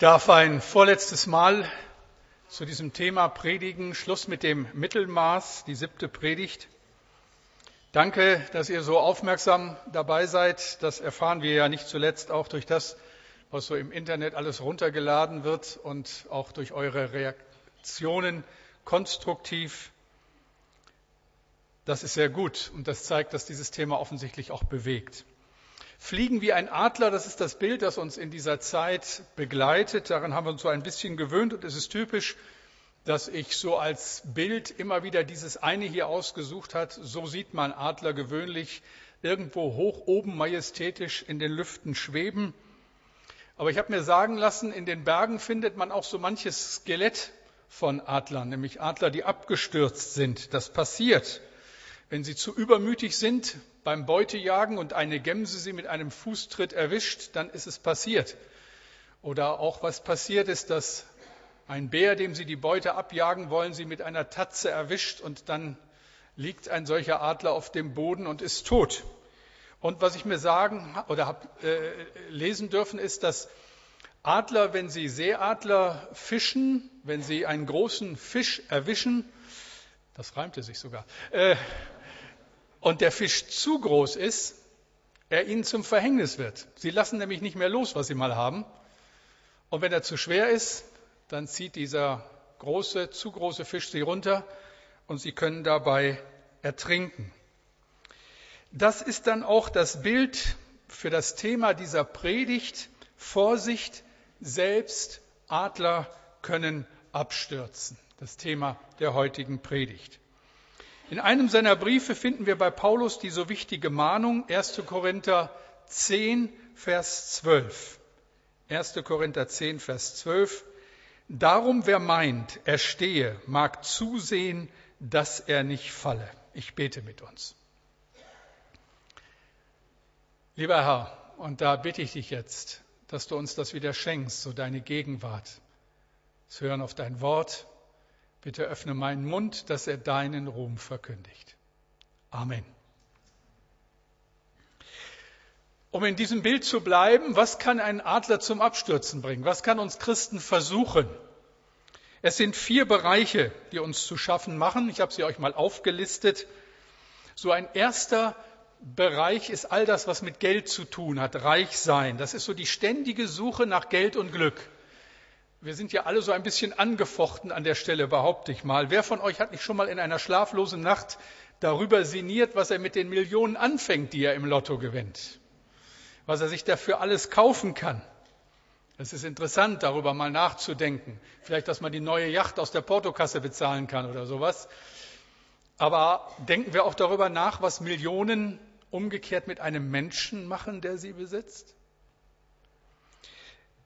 darf ein vorletztes Mal zu diesem Thema predigen. Schluss mit dem Mittelmaß, die siebte Predigt. Danke, dass ihr so aufmerksam dabei seid. Das erfahren wir ja nicht zuletzt auch durch das, was so im Internet alles runtergeladen wird und auch durch eure Reaktionen konstruktiv. Das ist sehr gut und das zeigt, dass dieses Thema offensichtlich auch bewegt. Fliegen wie ein Adler, das ist das Bild, das uns in dieser Zeit begleitet. Daran haben wir uns so ein bisschen gewöhnt und es ist typisch, dass ich so als Bild immer wieder dieses eine hier ausgesucht hat. So sieht man Adler gewöhnlich irgendwo hoch oben majestätisch in den Lüften schweben. Aber ich habe mir sagen lassen, in den Bergen findet man auch so manches Skelett von Adlern, nämlich Adler, die abgestürzt sind. Das passiert. Wenn sie zu übermütig sind beim Beutejagen und eine Gemse sie mit einem Fußtritt erwischt, dann ist es passiert. Oder auch was passiert ist, dass ein Bär, dem sie die Beute abjagen wollen, sie mit einer Tatze erwischt und dann liegt ein solcher Adler auf dem Boden und ist tot. Und was ich mir sagen oder habe äh, lesen dürfen, ist, dass Adler, wenn sie Seeadler fischen, wenn sie einen großen Fisch erwischen, das reimte sich sogar, äh, und der Fisch zu groß ist, er ihnen zum Verhängnis wird. Sie lassen nämlich nicht mehr los, was sie mal haben. Und wenn er zu schwer ist, dann zieht dieser große, zu große Fisch sie runter und sie können dabei ertrinken. Das ist dann auch das Bild für das Thema dieser Predigt. Vorsicht, selbst Adler können abstürzen. Das Thema der heutigen Predigt. In einem seiner Briefe finden wir bei Paulus die so wichtige Mahnung 1. Korinther 10, Vers 12. 1. Korinther 10, Vers 12. Darum, wer meint, er stehe, mag zusehen, dass er nicht falle. Ich bete mit uns. Lieber Herr, und da bitte ich dich jetzt, dass du uns das wieder schenkst, so deine Gegenwart. Das Hören auf dein Wort, Bitte öffne meinen Mund, dass er deinen Ruhm verkündigt. Amen. Um in diesem Bild zu bleiben, was kann ein Adler zum Abstürzen bringen? Was kann uns Christen versuchen? Es sind vier Bereiche, die uns zu schaffen machen. Ich habe sie euch mal aufgelistet. So ein erster Bereich ist all das, was mit Geld zu tun hat, reich sein. Das ist so die ständige Suche nach Geld und Glück. Wir sind ja alle so ein bisschen angefochten an der Stelle, behaupte ich mal. Wer von euch hat nicht schon mal in einer schlaflosen Nacht darüber sinniert, was er mit den Millionen anfängt, die er im Lotto gewinnt? Was er sich dafür alles kaufen kann? Es ist interessant, darüber mal nachzudenken. Vielleicht, dass man die neue Yacht aus der Portokasse bezahlen kann oder sowas. Aber denken wir auch darüber nach, was Millionen umgekehrt mit einem Menschen machen, der sie besitzt?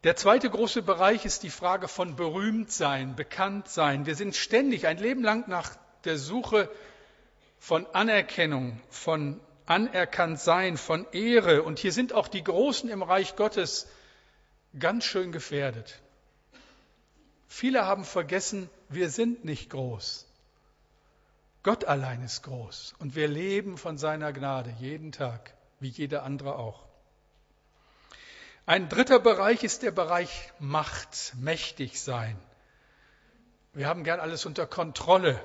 Der zweite große Bereich ist die Frage von Berühmtsein, Bekanntsein. Wir sind ständig ein Leben lang nach der Suche von Anerkennung, von Anerkanntsein, von Ehre. Und hier sind auch die Großen im Reich Gottes ganz schön gefährdet. Viele haben vergessen, wir sind nicht groß. Gott allein ist groß und wir leben von seiner Gnade jeden Tag, wie jeder andere auch. Ein dritter Bereich ist der Bereich Macht, mächtig sein. Wir haben gern alles unter Kontrolle.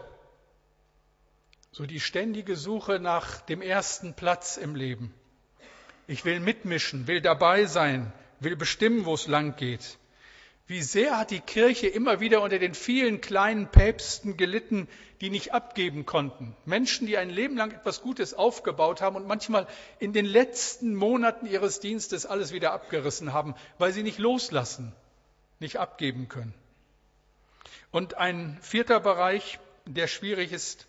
So die ständige Suche nach dem ersten Platz im Leben. Ich will mitmischen, will dabei sein, will bestimmen, wo es lang geht. Wie sehr hat die Kirche immer wieder unter den vielen kleinen Päpsten gelitten, die nicht abgeben konnten. Menschen, die ein Leben lang etwas Gutes aufgebaut haben und manchmal in den letzten Monaten ihres Dienstes alles wieder abgerissen haben, weil sie nicht loslassen, nicht abgeben können. Und ein vierter Bereich, der schwierig ist,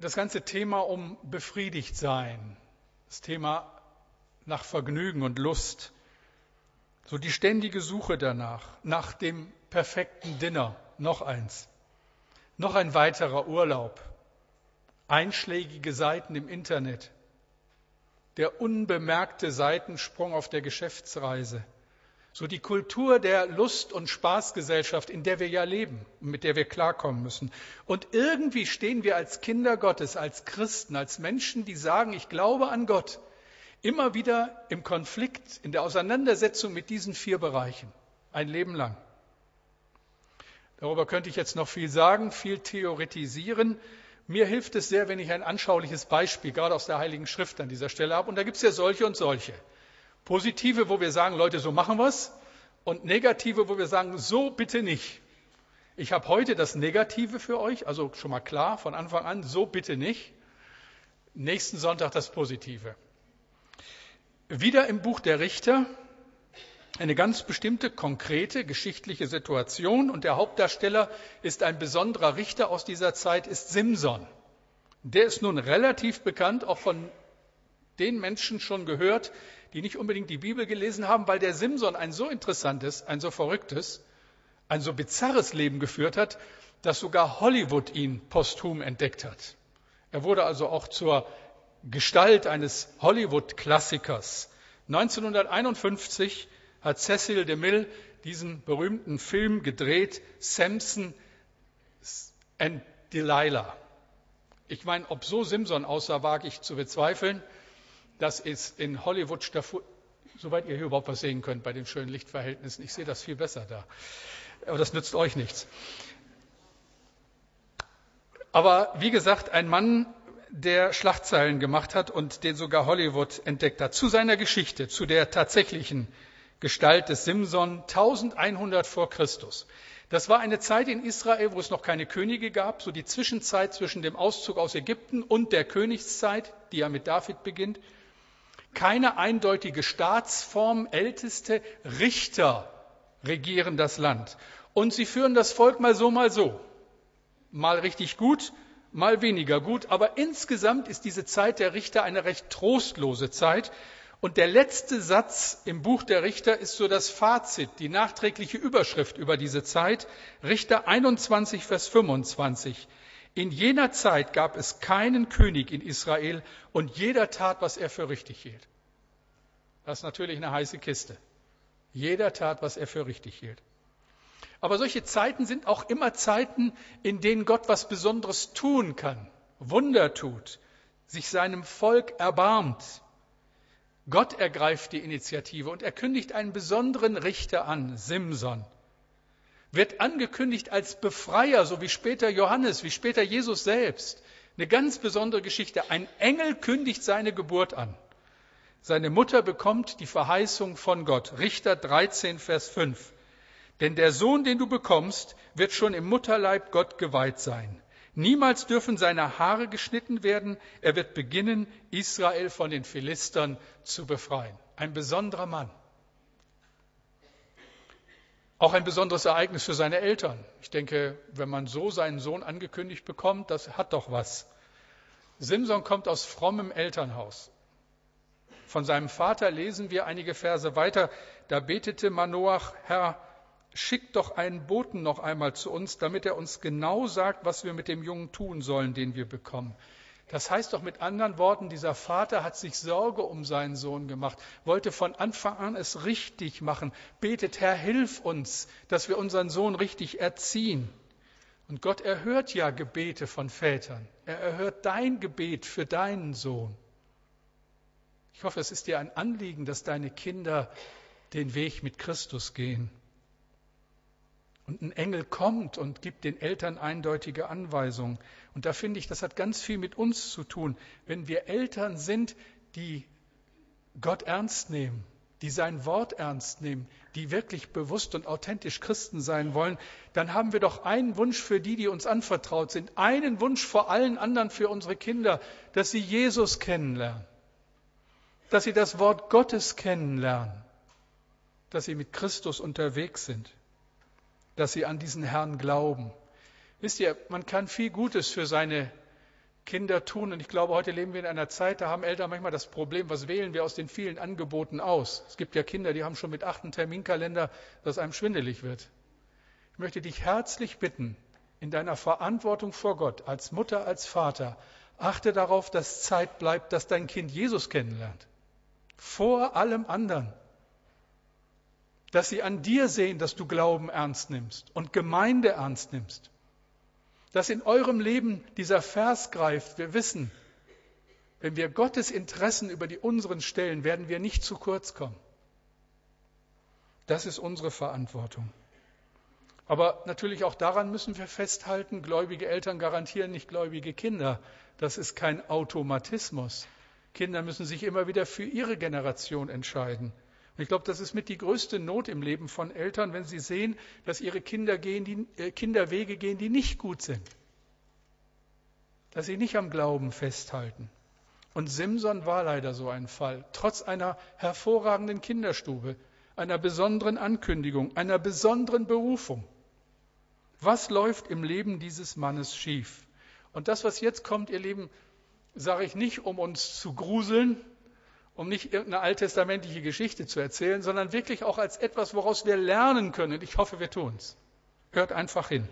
das ganze Thema um befriedigt sein, das Thema nach Vergnügen und Lust. So die ständige Suche danach, nach dem perfekten Dinner, noch eins, noch ein weiterer Urlaub, einschlägige Seiten im Internet, der unbemerkte Seitensprung auf der Geschäftsreise, so die Kultur der Lust- und Spaßgesellschaft, in der wir ja leben und mit der wir klarkommen müssen. Und irgendwie stehen wir als Kinder Gottes, als Christen, als Menschen, die sagen, ich glaube an Gott, Immer wieder im Konflikt, in der Auseinandersetzung mit diesen vier Bereichen, ein Leben lang. Darüber könnte ich jetzt noch viel sagen, viel theoretisieren. Mir hilft es sehr, wenn ich ein anschauliches Beispiel gerade aus der Heiligen Schrift an dieser Stelle habe. Und da gibt es ja solche und solche. Positive, wo wir sagen, Leute, so machen wir es. Und negative, wo wir sagen, so bitte nicht. Ich habe heute das Negative für euch, also schon mal klar von Anfang an, so bitte nicht. Nächsten Sonntag das Positive. Wieder im Buch der Richter eine ganz bestimmte konkrete geschichtliche Situation und der Hauptdarsteller ist ein besonderer Richter aus dieser Zeit, ist Simson. Der ist nun relativ bekannt, auch von den Menschen schon gehört, die nicht unbedingt die Bibel gelesen haben, weil der Simson ein so interessantes, ein so verrücktes, ein so bizarres Leben geführt hat, dass sogar Hollywood ihn posthum entdeckt hat. Er wurde also auch zur Gestalt eines Hollywood-Klassikers. 1951 hat Cecil DeMille diesen berühmten Film gedreht, Samson and Delilah. Ich meine, ob so Simpson aussah, wage ich zu bezweifeln. Das ist in Hollywood, soweit ihr hier überhaupt was sehen könnt bei den schönen Lichtverhältnissen. Ich sehe das viel besser da. Aber das nützt euch nichts. Aber wie gesagt, ein Mann der Schlachtzeilen gemacht hat und den sogar Hollywood entdeckt hat. Zu seiner Geschichte, zu der tatsächlichen Gestalt des Simson 1100 vor Christus. Das war eine Zeit in Israel, wo es noch keine Könige gab, so die Zwischenzeit zwischen dem Auszug aus Ägypten und der Königszeit, die ja mit David beginnt. Keine eindeutige Staatsform, älteste Richter regieren das Land. Und sie führen das Volk mal so, mal so. Mal richtig gut, mal weniger gut, aber insgesamt ist diese Zeit der Richter eine recht trostlose Zeit. Und der letzte Satz im Buch der Richter ist so das Fazit, die nachträgliche Überschrift über diese Zeit, Richter 21, Vers 25. In jener Zeit gab es keinen König in Israel und jeder tat, was er für richtig hielt. Das ist natürlich eine heiße Kiste. Jeder tat, was er für richtig hielt. Aber solche Zeiten sind auch immer Zeiten, in denen Gott was Besonderes tun kann, Wunder tut, sich seinem Volk erbarmt. Gott ergreift die Initiative und er kündigt einen besonderen Richter an, Simson. Wird angekündigt als Befreier, so wie später Johannes, wie später Jesus selbst. Eine ganz besondere Geschichte. Ein Engel kündigt seine Geburt an. Seine Mutter bekommt die Verheißung von Gott. Richter 13, Vers 5. Denn der Sohn, den du bekommst, wird schon im Mutterleib Gott geweiht sein. Niemals dürfen seine Haare geschnitten werden. Er wird beginnen, Israel von den Philistern zu befreien. Ein besonderer Mann. Auch ein besonderes Ereignis für seine Eltern. Ich denke, wenn man so seinen Sohn angekündigt bekommt, das hat doch was. Simson kommt aus frommem Elternhaus. Von seinem Vater lesen wir einige Verse weiter. Da betete Manoach, Herr, schickt doch einen Boten noch einmal zu uns, damit er uns genau sagt, was wir mit dem Jungen tun sollen, den wir bekommen. Das heißt doch mit anderen Worten, dieser Vater hat sich Sorge um seinen Sohn gemacht, wollte von Anfang an es richtig machen, betet, Herr, hilf uns, dass wir unseren Sohn richtig erziehen. Und Gott erhört ja Gebete von Vätern. Er erhört dein Gebet für deinen Sohn. Ich hoffe, es ist dir ein Anliegen, dass deine Kinder den Weg mit Christus gehen. Und ein Engel kommt und gibt den Eltern eindeutige Anweisungen. Und da finde ich, das hat ganz viel mit uns zu tun. Wenn wir Eltern sind, die Gott ernst nehmen, die sein Wort ernst nehmen, die wirklich bewusst und authentisch Christen sein wollen, dann haben wir doch einen Wunsch für die, die uns anvertraut sind, einen Wunsch vor allen anderen für unsere Kinder, dass sie Jesus kennenlernen, dass sie das Wort Gottes kennenlernen, dass sie mit Christus unterwegs sind dass sie an diesen Herrn glauben. Wisst ihr, man kann viel Gutes für seine Kinder tun. Und ich glaube, heute leben wir in einer Zeit, da haben Eltern manchmal das Problem, was wählen wir aus den vielen Angeboten aus? Es gibt ja Kinder, die haben schon mit acht einen Terminkalender, dass einem schwindelig wird. Ich möchte dich herzlich bitten, in deiner Verantwortung vor Gott, als Mutter, als Vater, achte darauf, dass Zeit bleibt, dass dein Kind Jesus kennenlernt. Vor allem anderen dass sie an dir sehen, dass du Glauben ernst nimmst und Gemeinde ernst nimmst. Dass in eurem Leben dieser Vers greift. Wir wissen, Wenn wir Gottes Interessen über die unseren stellen, werden wir nicht zu kurz kommen. Das ist unsere Verantwortung. Aber natürlich auch daran müssen wir festhalten, gläubige Eltern garantieren nicht gläubige Kinder. Das ist kein Automatismus. Kinder müssen sich immer wieder für ihre Generation entscheiden. Ich glaube, das ist mit die größte Not im Leben von Eltern, wenn sie sehen, dass ihre Kinder, gehen, die, äh, Kinder Wege gehen, die nicht gut sind. Dass sie nicht am Glauben festhalten. Und Simson war leider so ein Fall. Trotz einer hervorragenden Kinderstube, einer besonderen Ankündigung, einer besonderen Berufung. Was läuft im Leben dieses Mannes schief? Und das, was jetzt kommt, ihr Lieben, sage ich nicht, um uns zu gruseln, um nicht irgendeine alttestamentliche Geschichte zu erzählen, sondern wirklich auch als etwas, woraus wir lernen können. Und ich hoffe, wir tun es. Hört einfach hin.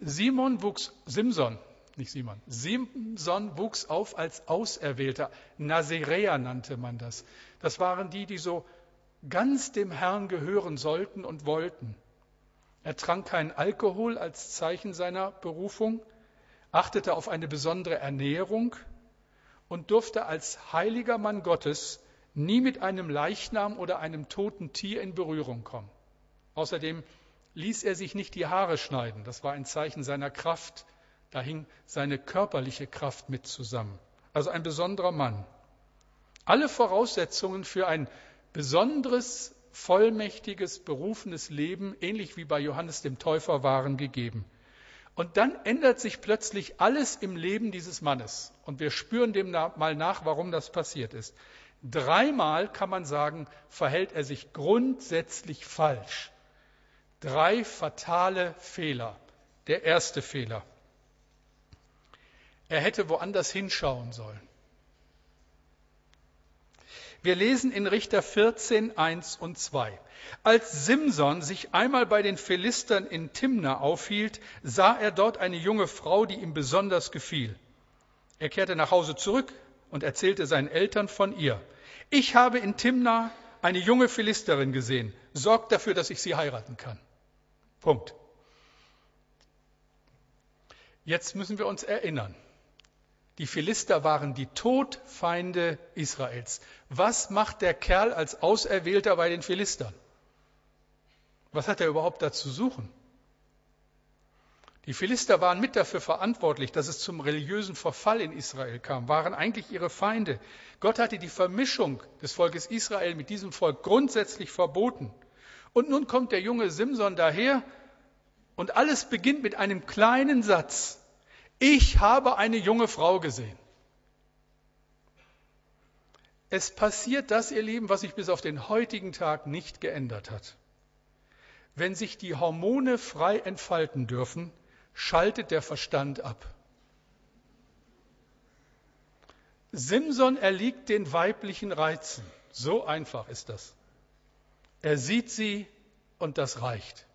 Simon wuchs, Simson, nicht Simon, Simson wuchs auf als Auserwählter. Naziräer nannte man das. Das waren die, die so ganz dem Herrn gehören sollten und wollten. Er trank keinen Alkohol als Zeichen seiner Berufung achtete auf eine besondere Ernährung und durfte als heiliger Mann Gottes nie mit einem Leichnam oder einem toten Tier in Berührung kommen. Außerdem ließ er sich nicht die Haare schneiden. Das war ein Zeichen seiner Kraft. Da hing seine körperliche Kraft mit zusammen. Also ein besonderer Mann. Alle Voraussetzungen für ein besonderes, vollmächtiges, berufenes Leben, ähnlich wie bei Johannes dem Täufer, waren gegeben. Und dann ändert sich plötzlich alles im Leben dieses Mannes. Und wir spüren dem mal nach, warum das passiert ist. Dreimal kann man sagen, verhält er sich grundsätzlich falsch. Drei fatale Fehler. Der erste Fehler. Er hätte woanders hinschauen sollen. Wir lesen in Richter 14, 1 und 2. Als Simson sich einmal bei den Philistern in Timna aufhielt, sah er dort eine junge Frau, die ihm besonders gefiel. Er kehrte nach Hause zurück und erzählte seinen Eltern von ihr. Ich habe in Timna eine junge Philisterin gesehen. Sorgt dafür, dass ich sie heiraten kann. Punkt. Jetzt müssen wir uns erinnern. Die Philister waren die Todfeinde Israels. Was macht der Kerl als Auserwählter bei den Philistern? Was hat er überhaupt da zu suchen? Die Philister waren mit dafür verantwortlich, dass es zum religiösen Verfall in Israel kam, waren eigentlich ihre Feinde. Gott hatte die Vermischung des Volkes Israel mit diesem Volk grundsätzlich verboten. Und nun kommt der junge Simson daher und alles beginnt mit einem kleinen Satz. Ich habe eine junge Frau gesehen. Es passiert das, ihr Lieben, was sich bis auf den heutigen Tag nicht geändert hat. Wenn sich die Hormone frei entfalten dürfen, schaltet der Verstand ab. Simson erliegt den weiblichen Reizen. So einfach ist das. Er sieht sie und das reicht.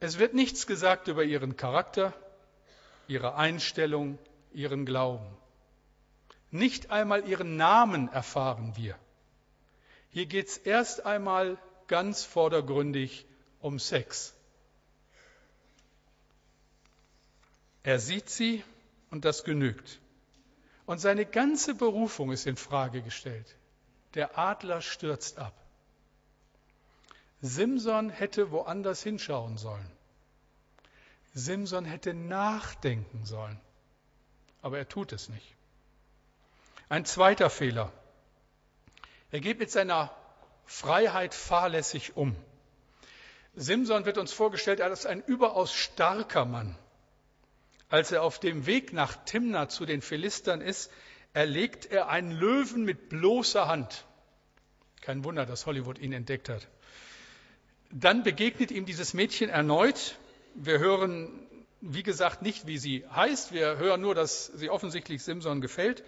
Es wird nichts gesagt über ihren Charakter, ihre Einstellung, ihren Glauben. Nicht einmal ihren Namen erfahren wir. Hier geht es erst einmal ganz vordergründig um Sex. Er sieht sie und das genügt. Und seine ganze Berufung ist in Frage gestellt. Der Adler stürzt ab. Simson hätte woanders hinschauen sollen. Simson hätte nachdenken sollen, aber er tut es nicht. Ein zweiter Fehler. Er geht mit seiner Freiheit fahrlässig um. Simson wird uns vorgestellt als ein überaus starker Mann. Als er auf dem Weg nach Timna zu den Philistern ist, erlegt er einen Löwen mit bloßer Hand. Kein Wunder, dass Hollywood ihn entdeckt hat. Dann begegnet ihm dieses Mädchen erneut wir hören, wie gesagt, nicht, wie sie heißt. Wir hören nur, dass sie offensichtlich Simson gefällt.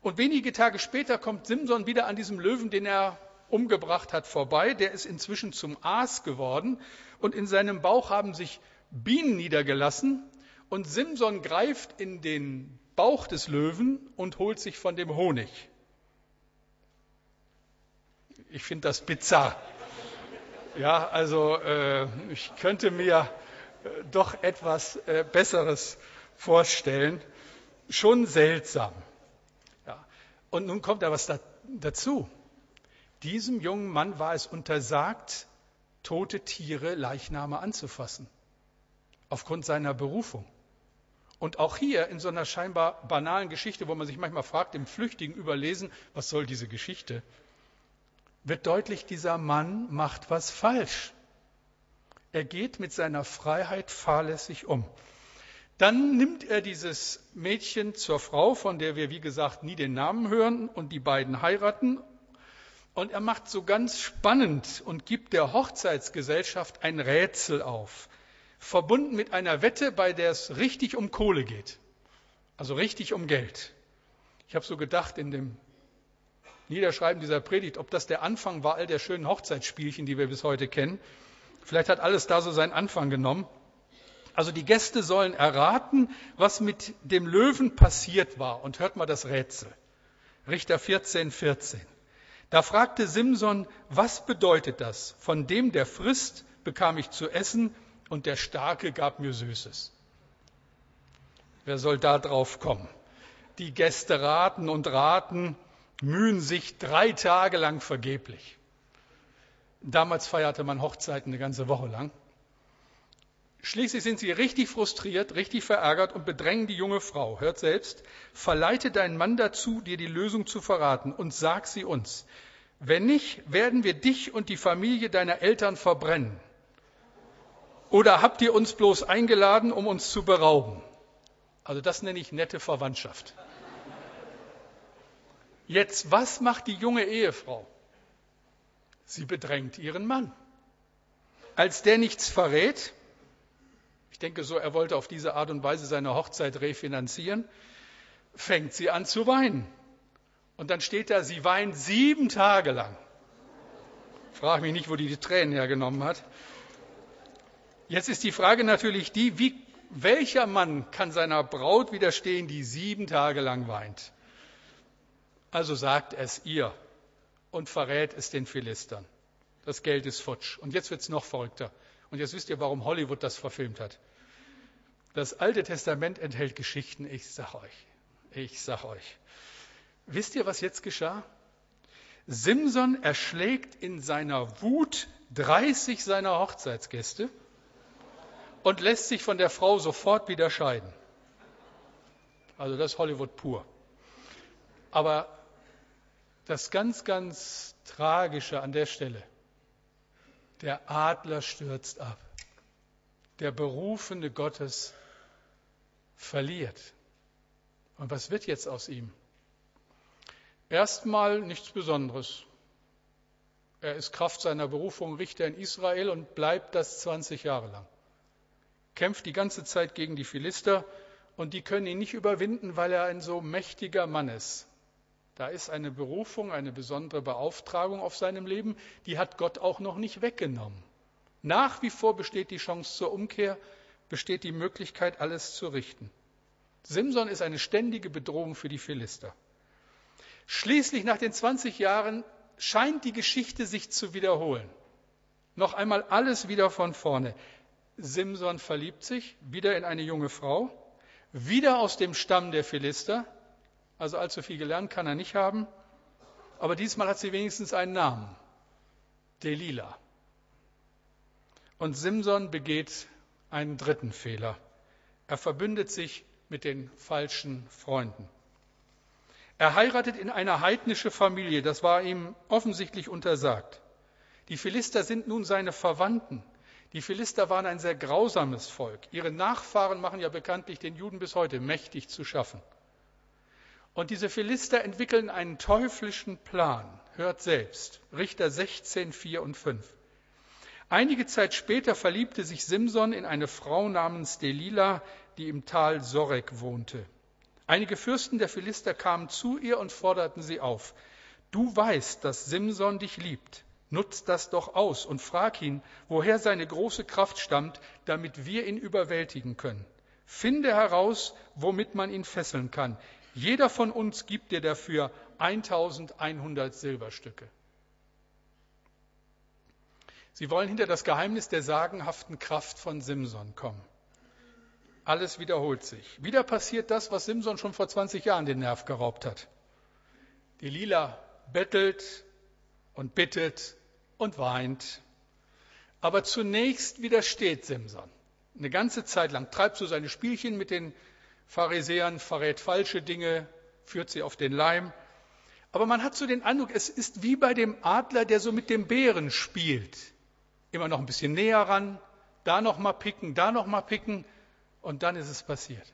Und wenige Tage später kommt Simson wieder an diesem Löwen, den er umgebracht hat, vorbei. Der ist inzwischen zum Aas geworden und in seinem Bauch haben sich Bienen niedergelassen. Und Simson greift in den Bauch des Löwen und holt sich von dem Honig. Ich finde das bizarr. Ja, also äh, ich könnte mir doch etwas äh, Besseres vorstellen. Schon seltsam. Und nun kommt da was da, dazu. Diesem jungen Mann war es untersagt, tote Tiere, Leichname anzufassen, aufgrund seiner Berufung. Und auch hier in so einer scheinbar banalen Geschichte, wo man sich manchmal fragt, im flüchtigen Überlesen, was soll diese Geschichte, wird deutlich, dieser Mann macht was falsch. Er geht mit seiner Freiheit fahrlässig um. Dann nimmt er dieses Mädchen zur Frau, von der wir, wie gesagt, nie den Namen hören, und die beiden heiraten. Und er macht so ganz spannend und gibt der Hochzeitsgesellschaft ein Rätsel auf verbunden mit einer Wette, bei der es richtig um Kohle geht. Also richtig um Geld. Ich habe so gedacht in dem Niederschreiben dieser Predigt, ob das der Anfang war all der schönen Hochzeitsspielchen, die wir bis heute kennen. Vielleicht hat alles da so seinen Anfang genommen. Also die Gäste sollen erraten, was mit dem Löwen passiert war. Und hört mal das Rätsel. Richter 14, 14. Da fragte Simson, was bedeutet das? Von dem, der frisst, bekam ich zu essen, und der Starke gab mir Süßes. Wer soll da drauf kommen? Die Gäste raten und raten, mühen sich drei Tage lang vergeblich. Damals feierte man Hochzeiten eine ganze Woche lang. Schließlich sind sie richtig frustriert, richtig verärgert und bedrängen die junge Frau. Hört selbst, verleite deinen Mann dazu, dir die Lösung zu verraten und sag sie uns. Wenn nicht, werden wir dich und die Familie deiner Eltern verbrennen. Oder habt ihr uns bloß eingeladen, um uns zu berauben? Also das nenne ich nette Verwandtschaft. Jetzt, was macht die junge Ehefrau? Sie bedrängt ihren Mann. Als der nichts verrät, ich denke so, er wollte auf diese Art und Weise seine Hochzeit refinanzieren, fängt sie an zu weinen. Und dann steht da, sie weint sieben Tage lang. Frag mich nicht, wo die die Tränen hergenommen hat. Jetzt ist die Frage natürlich die, wie, welcher Mann kann seiner Braut widerstehen, die sieben Tage lang weint? Also sagt es ihr und verrät es den Philistern. Das Geld ist futsch. Und jetzt wird es noch verrückter. Und jetzt wisst ihr, warum Hollywood das verfilmt hat. Das Alte Testament enthält Geschichten, ich sag euch. Ich sag euch. Wisst ihr, was jetzt geschah? Simson erschlägt in seiner Wut 30 seiner Hochzeitsgäste und lässt sich von der Frau sofort wieder scheiden. Also das ist Hollywood pur. Aber das ganz, ganz Tragische an der Stelle, der Adler stürzt ab. Der Berufene Gottes verliert. Und was wird jetzt aus ihm? Erstmal nichts Besonderes. Er ist Kraft seiner Berufung Richter in Israel und bleibt das 20 Jahre lang kämpft die ganze Zeit gegen die Philister und die können ihn nicht überwinden, weil er ein so mächtiger Mann ist. Da ist eine Berufung, eine besondere Beauftragung auf seinem Leben, die hat Gott auch noch nicht weggenommen. Nach wie vor besteht die Chance zur Umkehr, besteht die Möglichkeit, alles zu richten. Simson ist eine ständige Bedrohung für die Philister. Schließlich nach den 20 Jahren scheint die Geschichte sich zu wiederholen. Noch einmal alles wieder von vorne. Simson verliebt sich wieder in eine junge Frau, wieder aus dem Stamm der Philister. Also allzu viel gelernt kann er nicht haben. Aber diesmal hat sie wenigstens einen Namen. Delila. Und Simson begeht einen dritten Fehler. Er verbündet sich mit den falschen Freunden. Er heiratet in eine heidnische Familie, das war ihm offensichtlich untersagt. Die Philister sind nun seine Verwandten. Die Philister waren ein sehr grausames Volk. Ihre Nachfahren machen ja bekanntlich den Juden bis heute mächtig zu schaffen. Und diese Philister entwickeln einen teuflischen Plan. Hört selbst. Richter 16, 4 und 5. Einige Zeit später verliebte sich Simson in eine Frau namens Delila, die im Tal Sorek wohnte. Einige Fürsten der Philister kamen zu ihr und forderten sie auf. Du weißt, dass Simson dich liebt. Nutz das doch aus und frag ihn, woher seine große Kraft stammt, damit wir ihn überwältigen können. Finde heraus, womit man ihn fesseln kann. Jeder von uns gibt dir dafür 1100 Silberstücke. Sie wollen hinter das Geheimnis der sagenhaften Kraft von Simson kommen. Alles wiederholt sich. Wieder passiert das, was Simson schon vor 20 Jahren den Nerv geraubt hat. Delila bettelt und bittet und weint. Aber zunächst widersteht Simson. Eine ganze Zeit lang treibt so seine Spielchen mit den Pharisäern, verrät falsche Dinge, führt sie auf den Leim. Aber man hat so den Eindruck, es ist wie bei dem Adler, der so mit dem Bären spielt. Immer noch ein bisschen näher ran, da noch mal picken, da noch mal picken und dann ist es passiert.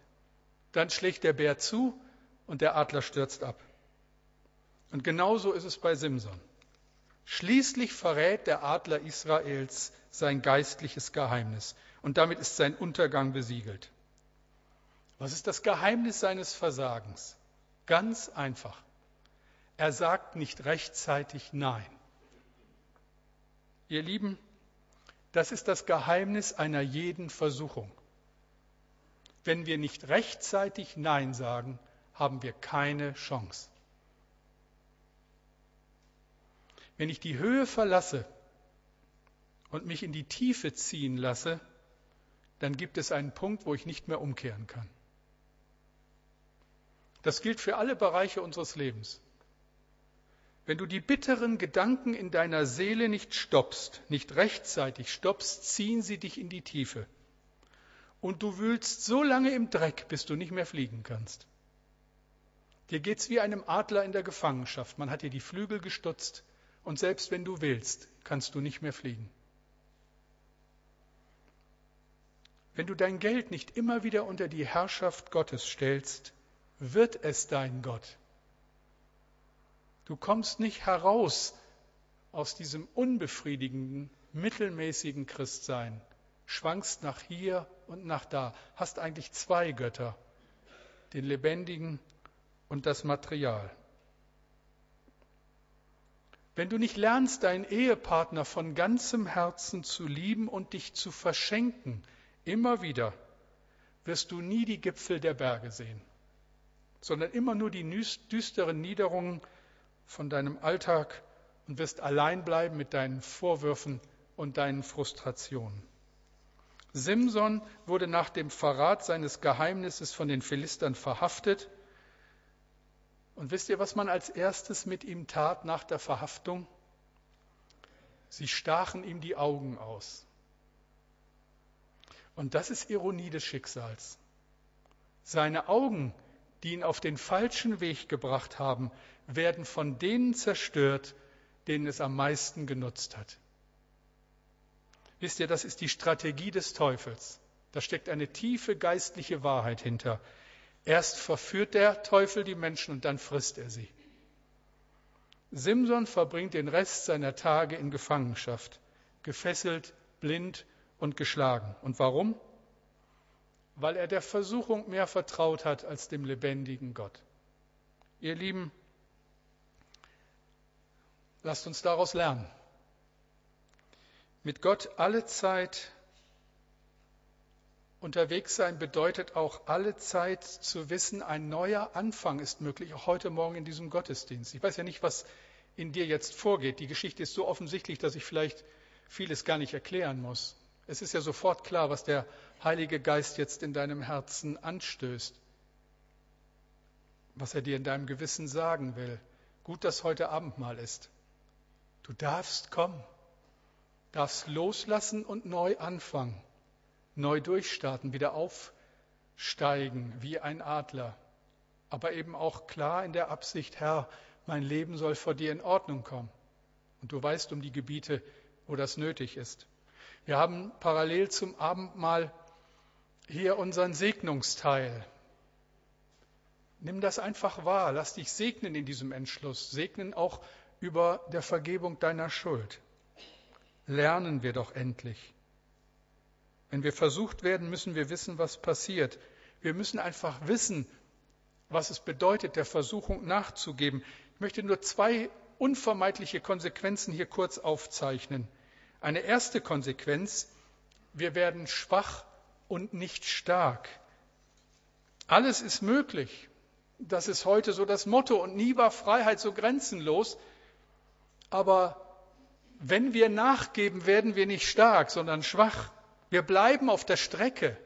Dann schlägt der Bär zu und der Adler stürzt ab. Und genauso ist es bei Simson. Schließlich verrät der Adler Israels sein geistliches Geheimnis und damit ist sein Untergang besiegelt. Was ist das Geheimnis seines Versagens? Ganz einfach. Er sagt nicht rechtzeitig Nein. Ihr Lieben, das ist das Geheimnis einer jeden Versuchung. Wenn wir nicht rechtzeitig Nein sagen, haben wir keine Chance. Wenn ich die Höhe verlasse und mich in die Tiefe ziehen lasse, dann gibt es einen Punkt, wo ich nicht mehr umkehren kann. Das gilt für alle Bereiche unseres Lebens. Wenn du die bitteren Gedanken in deiner Seele nicht stoppst, nicht rechtzeitig stoppst, ziehen sie dich in die Tiefe. Und du wühlst so lange im Dreck, bis du nicht mehr fliegen kannst. Dir geht's wie einem Adler in der Gefangenschaft. Man hat dir die Flügel gestutzt und selbst wenn du willst, kannst du nicht mehr fliegen. Wenn du dein Geld nicht immer wieder unter die Herrschaft Gottes stellst, wird es dein Gott. Du kommst nicht heraus aus diesem unbefriedigenden, mittelmäßigen Christsein, schwankst nach hier und nach da, hast eigentlich zwei Götter, den lebendigen und das Material. Wenn du nicht lernst, deinen Ehepartner von ganzem Herzen zu lieben und dich zu verschenken, immer wieder, wirst du nie die Gipfel der Berge sehen, sondern immer nur die düsteren Niederungen von deinem Alltag und wirst allein bleiben mit deinen Vorwürfen und deinen Frustrationen. Simson wurde nach dem Verrat seines Geheimnisses von den Philistern verhaftet. Und wisst ihr, was man als erstes mit ihm tat nach der Verhaftung? Sie stachen ihm die Augen aus. Und das ist Ironie des Schicksals. Seine Augen, die ihn auf den falschen Weg gebracht haben, werden von denen zerstört, denen es am meisten genutzt hat. Wisst ihr, das ist die Strategie des Teufels. Da steckt eine tiefe geistliche Wahrheit hinter. Erst verführt der Teufel die Menschen und dann frisst er sie. Simson verbringt den Rest seiner Tage in Gefangenschaft, gefesselt, blind und geschlagen. Und warum? Weil er der Versuchung mehr vertraut hat als dem lebendigen Gott. Ihr Lieben, Lasst uns daraus lernen. Mit Gott alle Zeit unterwegs sein bedeutet auch alle Zeit zu wissen, ein neuer Anfang ist möglich, auch heute Morgen in diesem Gottesdienst. Ich weiß ja nicht, was in dir jetzt vorgeht. Die Geschichte ist so offensichtlich, dass ich vielleicht vieles gar nicht erklären muss. Es ist ja sofort klar, was der Heilige Geist jetzt in deinem Herzen anstößt, was er dir in deinem Gewissen sagen will. Gut, dass heute Abendmahl ist. Du darfst kommen, darfst loslassen und neu anfangen, neu durchstarten, wieder aufsteigen wie ein Adler, aber eben auch klar in der Absicht, Herr, mein Leben soll vor dir in Ordnung kommen. Und du weißt um die Gebiete, wo das nötig ist. Wir haben parallel zum Abendmahl hier unseren Segnungsteil. Nimm das einfach wahr, lass dich segnen in diesem Entschluss, segnen auch über der Vergebung deiner Schuld. Lernen wir doch endlich. Wenn wir versucht werden, müssen wir wissen, was passiert. Wir müssen einfach wissen, was es bedeutet, der Versuchung nachzugeben. Ich möchte nur zwei unvermeidliche Konsequenzen hier kurz aufzeichnen. Eine erste Konsequenz, wir werden schwach und nicht stark. Alles ist möglich. Das ist heute so das Motto und nie war Freiheit so grenzenlos. Aber wenn wir nachgeben, werden wir nicht stark, sondern schwach. Wir bleiben auf der Strecke.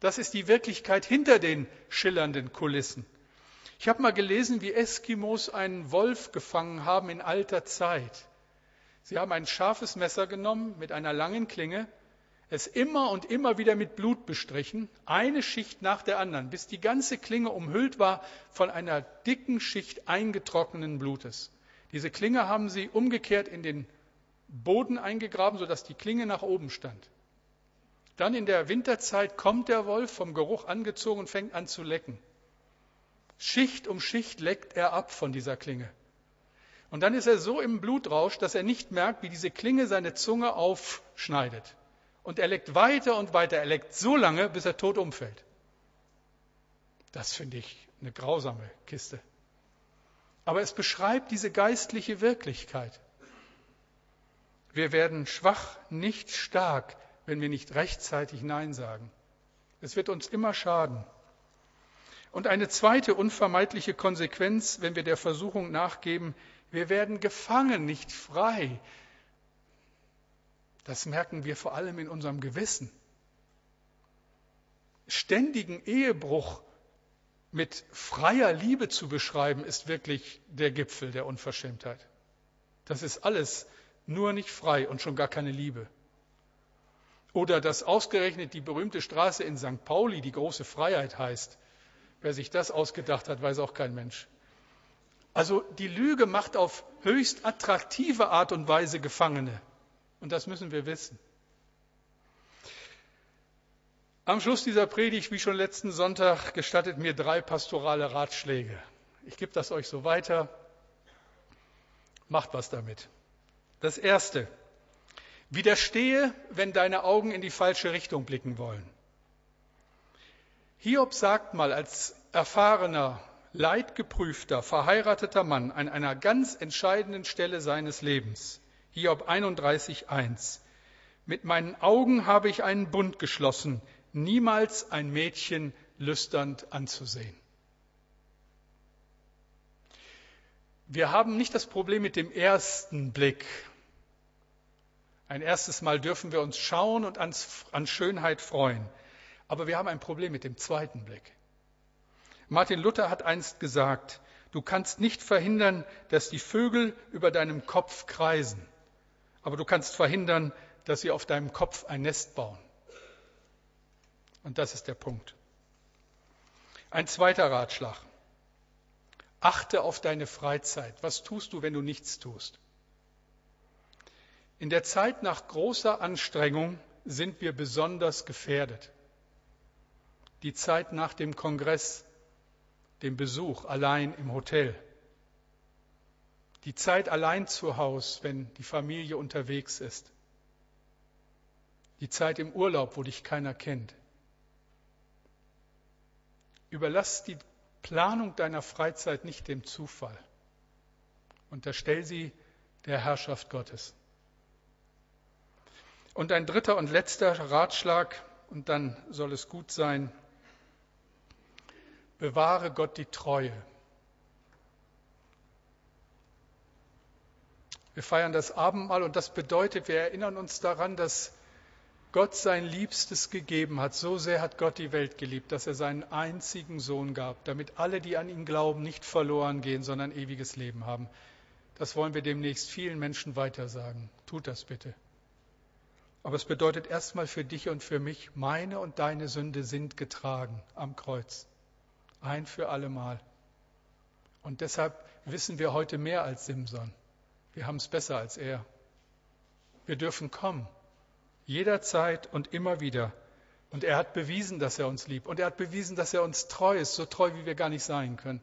Das ist die Wirklichkeit hinter den schillernden Kulissen. Ich habe mal gelesen, wie Eskimos einen Wolf gefangen haben in alter Zeit. Sie haben ein scharfes Messer genommen mit einer langen Klinge, es immer und immer wieder mit Blut bestrichen, eine Schicht nach der anderen, bis die ganze Klinge umhüllt war von einer dicken Schicht eingetrockneten Blutes. Diese Klinge haben sie umgekehrt in den Boden eingegraben, sodass die Klinge nach oben stand. Dann in der Winterzeit kommt der Wolf vom Geruch angezogen und fängt an zu lecken. Schicht um Schicht leckt er ab von dieser Klinge. Und dann ist er so im Blutrausch, dass er nicht merkt, wie diese Klinge seine Zunge aufschneidet. Und er leckt weiter und weiter. Er leckt so lange, bis er tot umfällt. Das finde ich eine grausame Kiste. Aber es beschreibt diese geistliche Wirklichkeit. Wir werden schwach, nicht stark, wenn wir nicht rechtzeitig Nein sagen. Es wird uns immer schaden. Und eine zweite unvermeidliche Konsequenz, wenn wir der Versuchung nachgeben, wir werden gefangen, nicht frei. Das merken wir vor allem in unserem Gewissen. Ständigen Ehebruch mit freier Liebe zu beschreiben, ist wirklich der Gipfel der Unverschämtheit. Das ist alles nur nicht frei und schon gar keine Liebe. Oder dass ausgerechnet die berühmte Straße in St. Pauli die große Freiheit heißt. Wer sich das ausgedacht hat, weiß auch kein Mensch. Also die Lüge macht auf höchst attraktive Art und Weise Gefangene. Und das müssen wir wissen. Am Schluss dieser Predigt, wie schon letzten Sonntag, gestattet mir drei pastorale Ratschläge. Ich gebe das euch so weiter. Macht was damit. Das erste. Widerstehe, wenn deine Augen in die falsche Richtung blicken wollen. Hiob sagt mal als erfahrener, leidgeprüfter, verheirateter Mann an einer ganz entscheidenden Stelle seines Lebens, Hiob 31.1, mit meinen Augen habe ich einen Bund geschlossen, niemals ein Mädchen lüsternd anzusehen. Wir haben nicht das Problem mit dem ersten Blick. Ein erstes Mal dürfen wir uns schauen und an Schönheit freuen. Aber wir haben ein Problem mit dem zweiten Blick. Martin Luther hat einst gesagt, du kannst nicht verhindern, dass die Vögel über deinem Kopf kreisen, aber du kannst verhindern, dass sie auf deinem Kopf ein Nest bauen. Und das ist der Punkt. Ein zweiter Ratschlag. Achte auf deine Freizeit. Was tust du, wenn du nichts tust? In der Zeit nach großer Anstrengung sind wir besonders gefährdet. Die Zeit nach dem Kongress dem Besuch allein im Hotel, die Zeit allein zu Hause, wenn die Familie unterwegs ist, die Zeit im Urlaub, wo dich keiner kennt. Überlass die Planung deiner Freizeit nicht dem Zufall. Unterstell sie der Herrschaft Gottes. Und ein dritter und letzter Ratschlag, und dann soll es gut sein, bewahre Gott die Treue. Wir feiern das Abendmahl und das bedeutet, wir erinnern uns daran, dass Gott sein Liebstes gegeben hat. So sehr hat Gott die Welt geliebt, dass er seinen einzigen Sohn gab, damit alle, die an ihn glauben, nicht verloren gehen, sondern ewiges Leben haben. Das wollen wir demnächst vielen Menschen weitersagen. Tut das bitte. Aber es bedeutet erstmal für dich und für mich, meine und deine Sünde sind getragen am Kreuz ein für allemal. Und deshalb wissen wir heute mehr als Simson. Wir haben es besser als er. Wir dürfen kommen, jederzeit und immer wieder. Und er hat bewiesen, dass er uns liebt. Und er hat bewiesen, dass er uns treu ist, so treu, wie wir gar nicht sein können.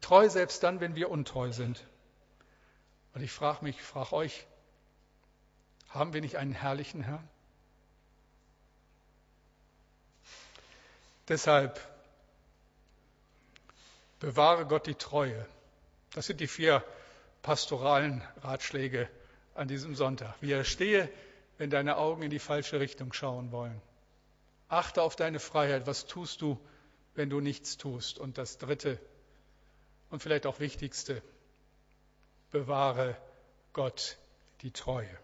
Treu selbst dann, wenn wir untreu sind. Und ich frage mich, ich frage euch, haben wir nicht einen herrlichen Herrn? Deshalb Bewahre Gott die Treue. Das sind die vier pastoralen Ratschläge an diesem Sonntag. Widerstehe, wenn deine Augen in die falsche Richtung schauen wollen. Achte auf deine Freiheit. Was tust du, wenn du nichts tust? Und das Dritte und vielleicht auch Wichtigste, bewahre Gott die Treue.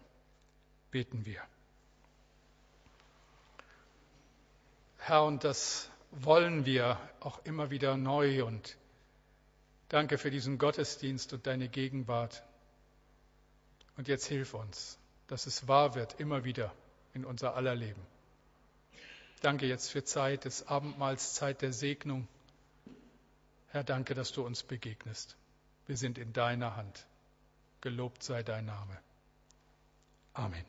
Beten wir. Herr, und das wollen wir auch immer wieder neu und Danke für diesen Gottesdienst und deine Gegenwart. Und jetzt hilf uns, dass es wahr wird, immer wieder in unser aller Leben. Danke jetzt für Zeit des Abendmahls, Zeit der Segnung. Herr, danke, dass du uns begegnest. Wir sind in deiner Hand. Gelobt sei dein Name. Amen.